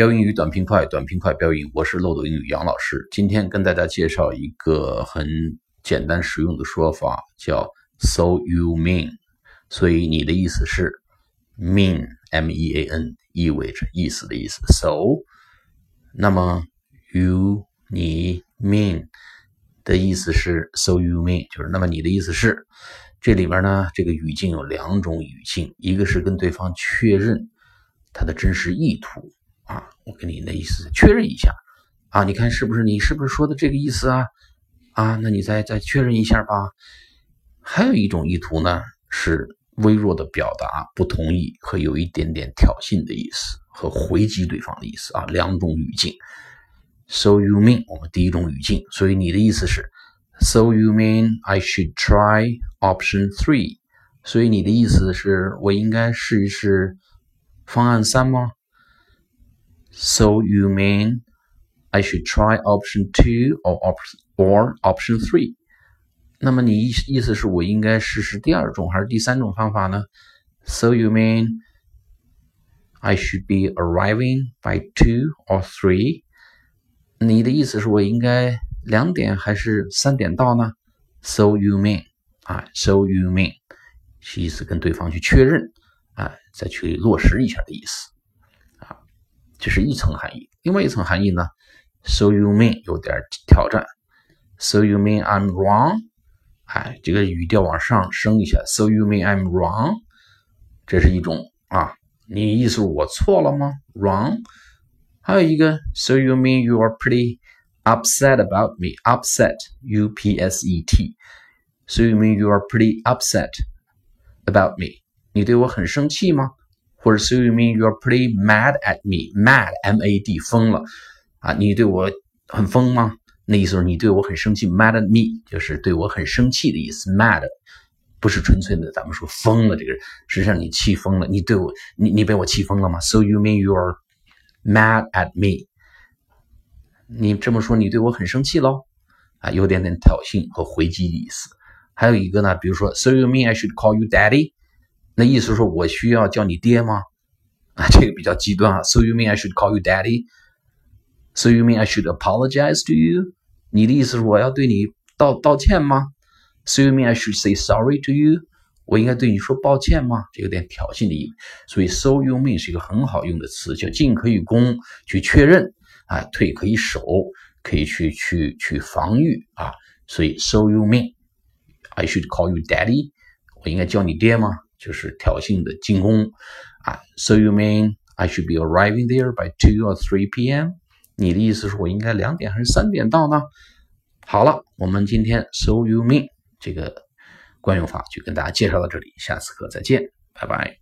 标英语短平快，短平快标英。我是漏斗英语杨老师。今天跟大家介绍一个很简单实用的说法，叫 “so you mean”。所以你的意思是 “mean”，m e a n，意味着意思的意思。so，那么 you 你 mean 的意思是 “so you mean”，就是那么你的意思是。这里边呢，这个语境有两种语境，一个是跟对方确认他的真实意图。跟你的意思确认一下啊，你看是不是你是不是说的这个意思啊？啊，那你再再确认一下吧。还有一种意图呢，是微弱的表达不同意和有一点点挑衅的意思和回击对方的意思啊，两种语境。So you mean 我们第一种语境，所以你的意思是，So you mean I should try option three？所以你的意思是我应该试一试方案三吗 ？So you mean I should try option two or option or option three？那么你意意思是我应该试试第二种还是第三种方法呢？So you mean I should be arriving by two or three？你的意思是我应该两点还是三点到呢？So you mean 啊？So you mean 是意思跟对方去确认啊，再去落实一下的意思。 这是一层含义，另外一层含义呢？So you mean 有点挑战？So you mean I'm wrong？哎，这个语调往上升一下。So you mean I'm wrong？这是一种啊，你意思我错了吗？Wrong？还有一个，So you mean you are pretty upset about me？Upset，U P S E T。So you mean you are pretty upset about me？你对我很生气吗？ 或者 so you mean you're pretty mad at me? Mad, M-A-D，疯了啊！你对我很疯吗？那意思是你对我很生气。Mad at me 就是对我很生气的意思。Mad 不是纯粹的咱们说疯了这个人，实际上你气疯了，你对我，你你被我气疯了吗？So you mean you're mad at me？你这么说，你对我很生气喽？啊，有点点挑衅和回击的意思。还有一个呢，比如说，So you mean I should call you daddy？那意思说，我需要叫你爹吗？啊，这个比较极端啊。So you mean I should call you daddy? So you mean I should apologize to you? 你的意思是我要对你道道歉吗？So you mean I should say sorry to you? 我应该对你说抱歉吗？这有点挑衅的意味。所以 so you mean 是一个很好用的词，叫进可以攻，去确认啊，退可以守，可以去去去防御啊。所以 so you mean I should call you daddy? 我应该叫你爹吗？就是挑衅的进攻啊！So you mean I should be arriving there by two or three p.m.？你的意思是我应该两点还是三点到呢？好了，我们今天 So you mean 这个惯用法就跟大家介绍到这里，下次课再见，拜拜。